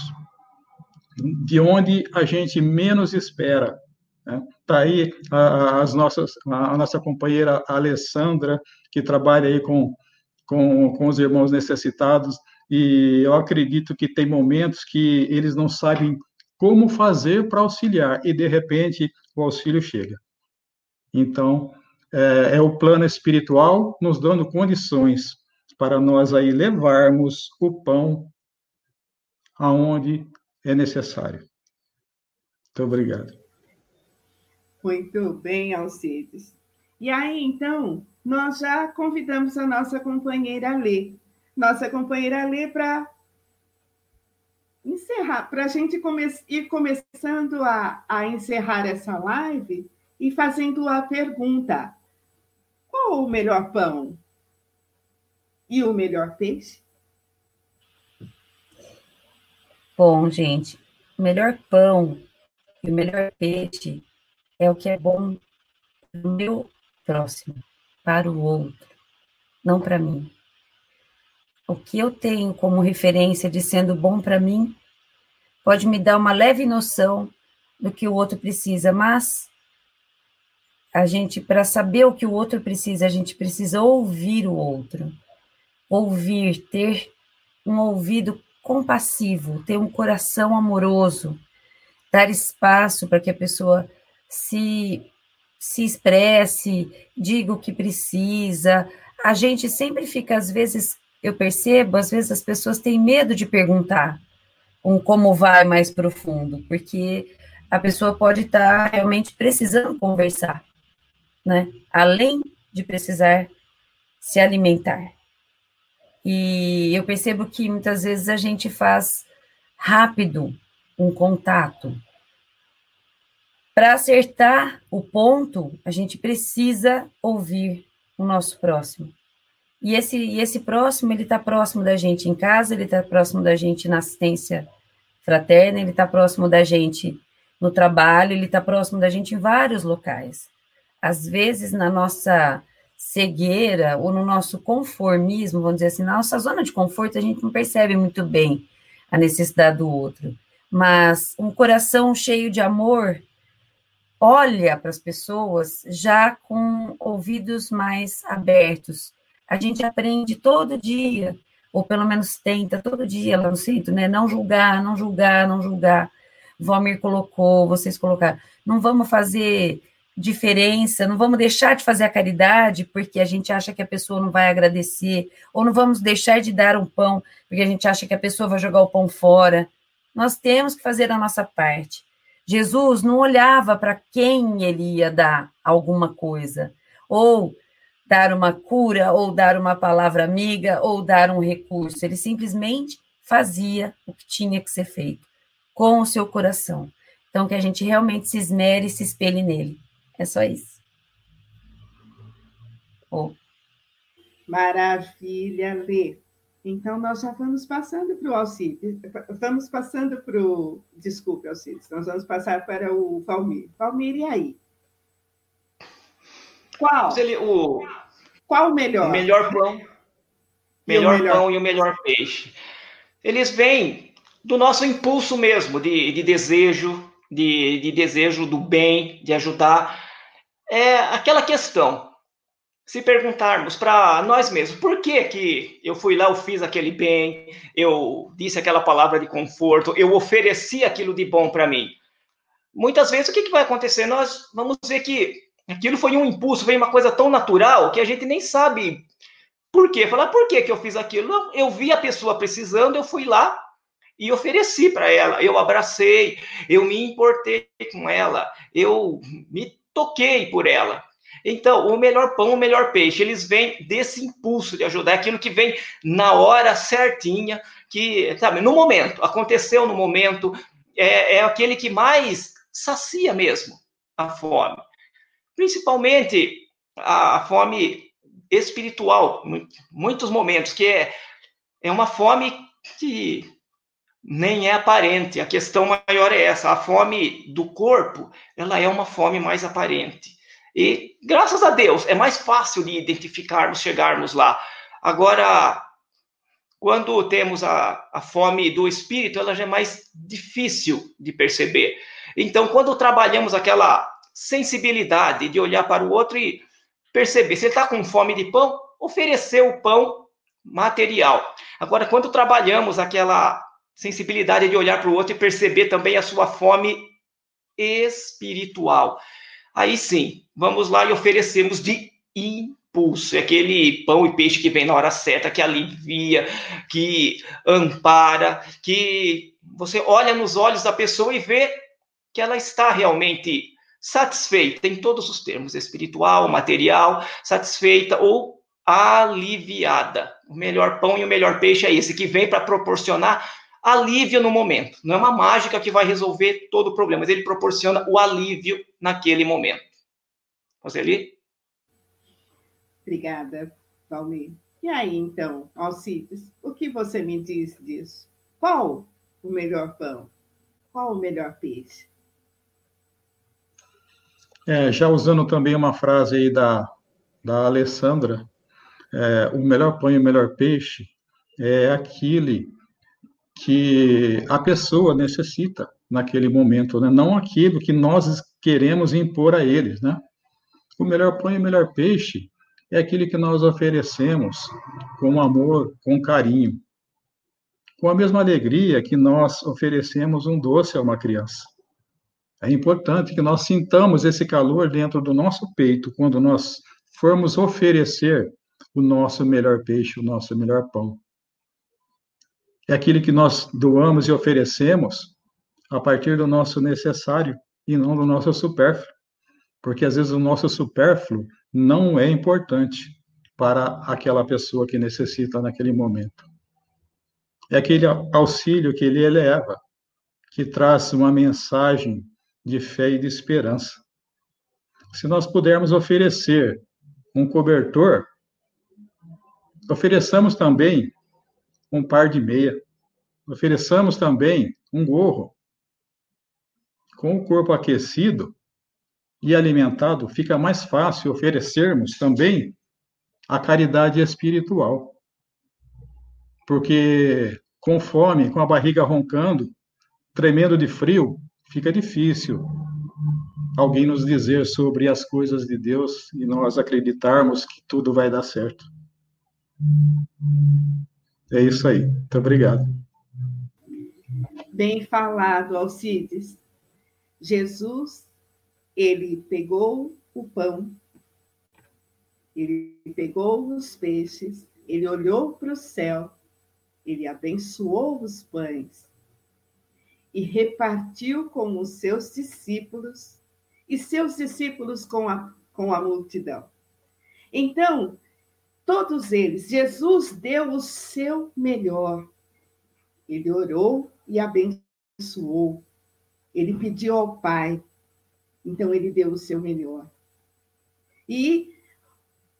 de onde a gente menos espera. Está né? Tá aí a, as nossas, a nossa companheira Alessandra, que trabalha aí com, com, com os irmãos necessitados, e eu acredito que tem momentos que eles não sabem como fazer para auxiliar, e de repente o auxílio chega. Então, é, é, o plano espiritual nos dando condições para nós aí levarmos o pão aonde é necessário. Muito obrigado. Muito bem, Alcides. E aí, então, nós já convidamos a nossa companheira Lê. Nossa companheira Lê para encerrar, para a gente come ir começando a, a encerrar essa live e fazendo a pergunta: qual o melhor pão e o melhor peixe? Bom, gente, o melhor pão e o melhor peixe é o que é bom para o meu próximo, para o outro, não para mim. O que eu tenho como referência de sendo bom para mim pode me dar uma leve noção do que o outro precisa, mas a gente, para saber o que o outro precisa, a gente precisa ouvir o outro. Ouvir, ter um ouvido compassivo, ter um coração amoroso, dar espaço para que a pessoa se, se expresse, diga o que precisa. A gente sempre fica, às vezes, eu percebo, às vezes as pessoas têm medo de perguntar um como vai mais profundo, porque a pessoa pode estar realmente precisando conversar né? Além de precisar se alimentar. E eu percebo que muitas vezes a gente faz rápido um contato. Para acertar o ponto, a gente precisa ouvir o nosso próximo. E esse, e esse próximo, ele está próximo da gente em casa, ele está próximo da gente na assistência fraterna, ele está próximo da gente no trabalho, ele está próximo da gente em vários locais às vezes, na nossa cegueira ou no nosso conformismo, vamos dizer assim, na nossa zona de conforto, a gente não percebe muito bem a necessidade do outro. Mas um coração cheio de amor olha para as pessoas já com ouvidos mais abertos. A gente aprende todo dia, ou pelo menos tenta todo dia lá no centro, né? Não julgar, não julgar, não julgar. Valmir colocou, vocês colocaram. Não vamos fazer diferença, não vamos deixar de fazer a caridade porque a gente acha que a pessoa não vai agradecer, ou não vamos deixar de dar um pão porque a gente acha que a pessoa vai jogar o pão fora. Nós temos que fazer a nossa parte. Jesus não olhava para quem ele ia dar alguma coisa, ou dar uma cura, ou dar uma palavra amiga, ou dar um recurso. Ele simplesmente fazia o que tinha que ser feito, com o seu coração. Então, que a gente realmente se esmere e se espelhe nele. É só isso. Oh. Maravilha, Lê. Então, nós já vamos passando para o Alcides. Vamos passando para o. Desculpe, Alcides. Nós vamos passar para o Valmir. Valmir, e aí? Qual? o, Qual o melhor? O melhor pão. Melhor, melhor pão e o melhor peixe. Eles vêm do nosso impulso mesmo, de, de desejo, de, de desejo do bem, de ajudar é aquela questão. Se perguntarmos para nós mesmos, por que que eu fui lá, eu fiz aquele bem, eu disse aquela palavra de conforto, eu ofereci aquilo de bom para mim. Muitas vezes, o que, que vai acontecer? Nós vamos ver que aquilo foi um impulso, veio uma coisa tão natural que a gente nem sabe por quê. Falar, por que que eu fiz aquilo? Não, eu vi a pessoa precisando, eu fui lá e ofereci para ela. Eu abracei, eu me importei com ela, eu me toquei por ela. Então, o melhor pão, o melhor peixe, eles vêm desse impulso de ajudar, é aquilo que vem na hora certinha, que, sabe, no momento, aconteceu no momento, é, é aquele que mais sacia mesmo a fome. Principalmente a, a fome espiritual, muitos momentos, que é, é uma fome que nem é aparente. A questão maior é essa. A fome do corpo, ela é uma fome mais aparente. E, graças a Deus, é mais fácil de identificarmos, chegarmos lá. Agora, quando temos a, a fome do espírito, ela já é mais difícil de perceber. Então, quando trabalhamos aquela sensibilidade de olhar para o outro e perceber, se ele está com fome de pão, oferecer o pão material. Agora, quando trabalhamos aquela sensibilidade de olhar para o outro e perceber também a sua fome espiritual, aí sim, vamos lá e oferecemos de impulso, é aquele pão e peixe que vem na hora certa, que alivia, que ampara, que você olha nos olhos da pessoa e vê que ela está realmente satisfeita em todos os termos, espiritual, material, satisfeita ou aliviada. O melhor pão e o melhor peixe é esse que vem para proporcionar alívio no momento. Não é uma mágica que vai resolver todo o problema, mas ele proporciona o alívio naquele momento. ali? Obrigada, Valmir. E aí, então, Alcides, o que você me diz disso? Qual o melhor pão? Qual o melhor peixe? É, já usando também uma frase aí da, da Alessandra, é, o melhor pão e o melhor peixe é aquele que a pessoa necessita naquele momento, né? não aquilo que nós queremos impor a eles. Né? O melhor pão e o melhor peixe é aquele que nós oferecemos com amor, com carinho, com a mesma alegria que nós oferecemos um doce a uma criança. É importante que nós sintamos esse calor dentro do nosso peito quando nós formos oferecer o nosso melhor peixe, o nosso melhor pão. É aquele que nós doamos e oferecemos a partir do nosso necessário e não do nosso supérfluo. Porque às vezes o nosso supérfluo não é importante para aquela pessoa que necessita naquele momento. É aquele auxílio que ele eleva, que traz uma mensagem de fé e de esperança. Se nós pudermos oferecer um cobertor, ofereçamos também um par de meia, ofereçamos também um gorro. Com o corpo aquecido, e alimentado, fica mais fácil oferecermos também a caridade espiritual. Porque com fome, com a barriga roncando, tremendo de frio, fica difícil alguém nos dizer sobre as coisas de Deus e nós acreditarmos que tudo vai dar certo. É isso aí. Muito obrigado. Bem falado, Alcides. Jesus ele pegou o pão, ele pegou os peixes, ele olhou para o céu, ele abençoou os pães e repartiu com os seus discípulos e seus discípulos com a, com a multidão. Então, todos eles, Jesus deu o seu melhor. Ele orou e abençoou. Ele pediu ao Pai então ele deu o seu melhor. E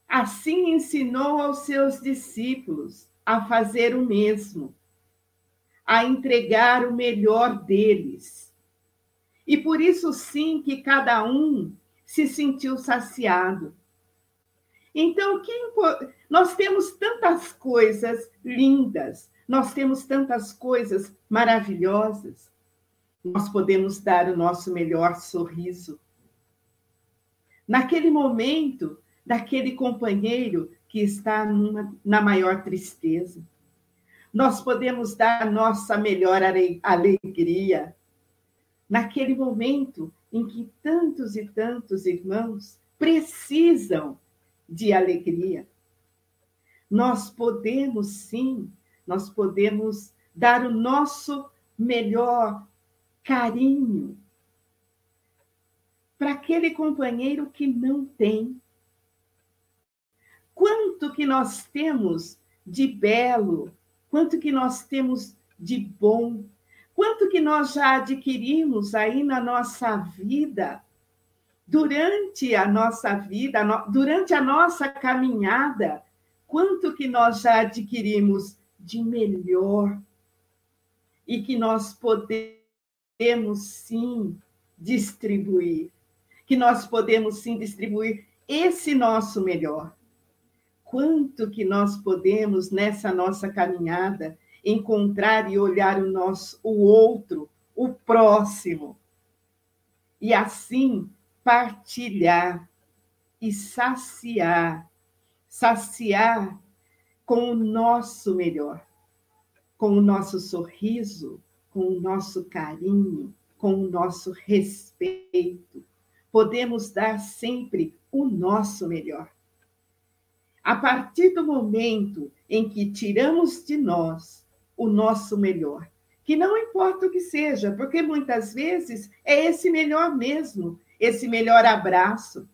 assim ensinou aos seus discípulos a fazer o mesmo, a entregar o melhor deles. E por isso sim que cada um se sentiu saciado. Então, quem, nós temos tantas coisas lindas, nós temos tantas coisas maravilhosas nós podemos dar o nosso melhor sorriso. Naquele momento, daquele companheiro que está numa, na maior tristeza. Nós podemos dar a nossa melhor alegria. Naquele momento em que tantos e tantos irmãos precisam de alegria. Nós podemos sim, nós podemos dar o nosso melhor carinho. para aquele companheiro que não tem. Quanto que nós temos de belo, quanto que nós temos de bom, quanto que nós já adquirimos aí na nossa vida, durante a nossa vida, durante a nossa caminhada, quanto que nós já adquirimos de melhor e que nós podemos sim distribuir, que nós podemos sim distribuir esse nosso melhor. Quanto que nós podemos nessa nossa caminhada encontrar e olhar o nosso o outro, o próximo. E assim partilhar e saciar, saciar com o nosso melhor, com o nosso sorriso, com o nosso carinho, com o nosso respeito. Podemos dar sempre o nosso melhor. A partir do momento em que tiramos de nós o nosso melhor, que não importa o que seja, porque muitas vezes é esse melhor mesmo, esse melhor abraço,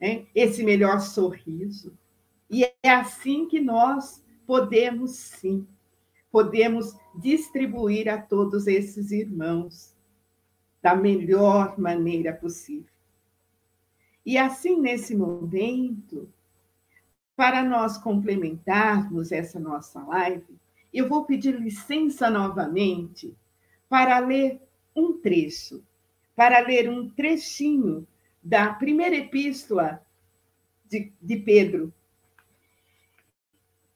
né? esse melhor sorriso. E é assim que nós podemos, sim, podemos distribuir a todos esses irmãos da melhor maneira possível. E assim, nesse momento, para nós complementarmos essa nossa live, eu vou pedir licença novamente para ler um trecho, para ler um trechinho da primeira epístola de, de Pedro.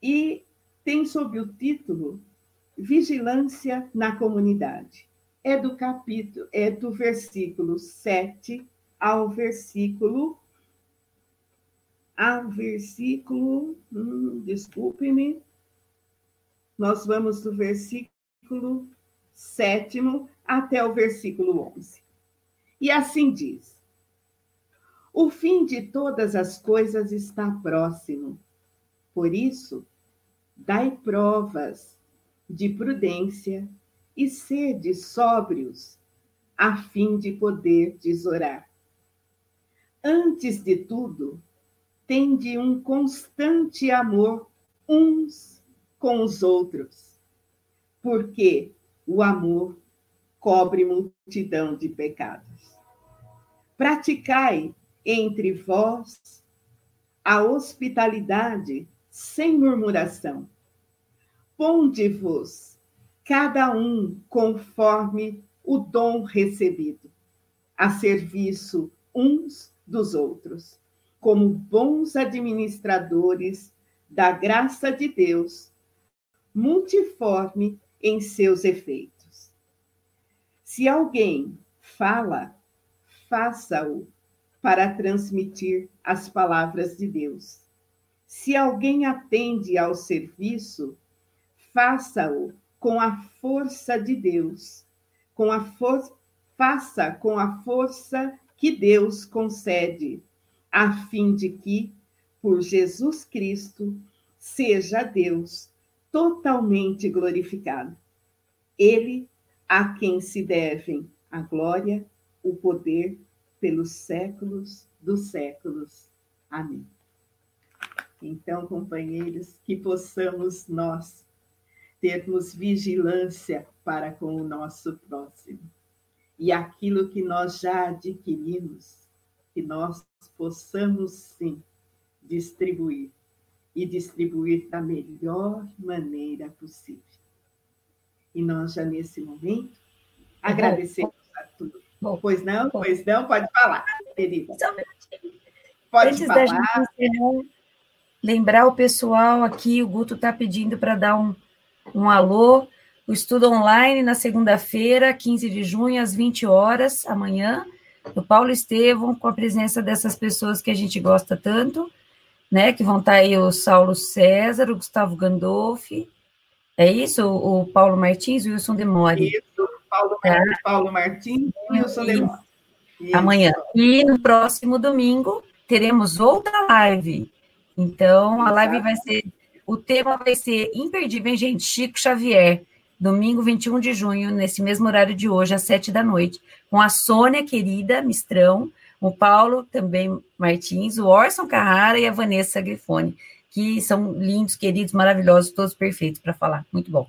E tem sob o título Vigilância na Comunidade. É do capítulo, é do versículo 7 ao versículo ao versículo, hum, desculpe-me, nós vamos do versículo sétimo até o versículo 11. E assim diz: O fim de todas as coisas está próximo. Por isso, dai provas de prudência e sede sóbrios, a fim de poder orar. Antes de tudo, tende um constante amor uns com os outros, porque o amor cobre multidão de pecados. Praticai entre vós a hospitalidade sem murmuração. Ponde-vos cada um conforme o dom recebido, a serviço uns dos outros, como bons administradores da graça de Deus, multiforme em seus efeitos. Se alguém fala, faça-o para transmitir as palavras de Deus. Se alguém atende ao serviço, faça-o com a força de Deus, com a for faça com a força que Deus concede, a fim de que, por Jesus Cristo, seja Deus totalmente glorificado. Ele a quem se devem a glória, o poder pelos séculos dos séculos. Amém. Então, companheiros, que possamos nós termos vigilância para com o nosso próximo e aquilo que nós já adquirimos, que nós possamos sim distribuir e distribuir da melhor maneira possível. E nós já nesse momento agradecemos tudo. Pois não, pois não, pode falar, Felipe. Pode Antes falar. da gente encerrar, lembrar o pessoal aqui, o Guto está pedindo para dar um, um alô o estudo online na segunda-feira, 15 de junho, às 20 horas, amanhã, do Paulo Estevam, com a presença dessas pessoas que a gente gosta tanto, né? Que vão estar aí o Saulo César, o Gustavo Gandolfi, é isso? O, Paulo Martins e o Wilson Demore. Isso, Paulo, tá? Paulo Martins e o Wilson Demore. Amanhã. E no próximo domingo teremos outra live. Então, a live vai ser. O tema vai ser imperdível, hein, gente? Chico Xavier domingo 21 de junho, nesse mesmo horário de hoje, às sete da noite, com a Sônia, querida, Mistrão, o Paulo também Martins, o Orson Carrara e a Vanessa Grifone, que são lindos, queridos, maravilhosos, todos perfeitos para falar. Muito bom.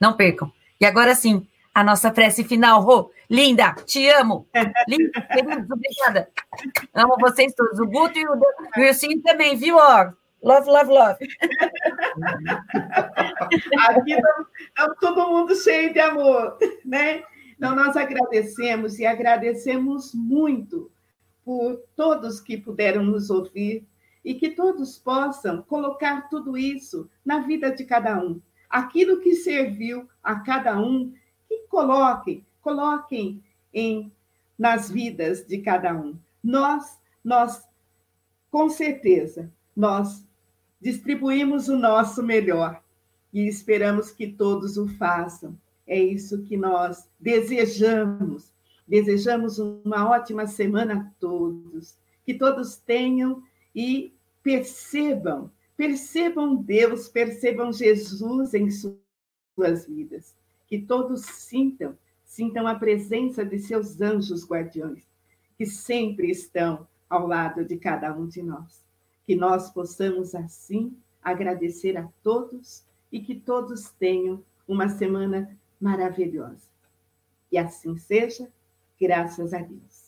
Não percam. E agora sim, a nossa prece final. Rô, linda, te amo. Linda, queridos, obrigada. Amo vocês todos. O Guto e o Wilson também, viu? Ó, love, love, love. Aqui estamos todo mundo cheio de amor, né? Então, nós agradecemos e agradecemos muito por todos que puderam nos ouvir e que todos possam colocar tudo isso na vida de cada um. Aquilo que serviu a cada um, que coloquem, coloquem em nas vidas de cada um. Nós, nós, com certeza, nós distribuímos o nosso melhor e esperamos que todos o façam. É isso que nós desejamos. Desejamos uma ótima semana a todos. Que todos tenham e percebam, percebam Deus, percebam Jesus em suas vidas. Que todos sintam, sintam a presença de seus anjos guardiões, que sempre estão ao lado de cada um de nós. Que nós possamos assim agradecer a todos e que todos tenham uma semana maravilhosa. E assim seja, graças a Deus.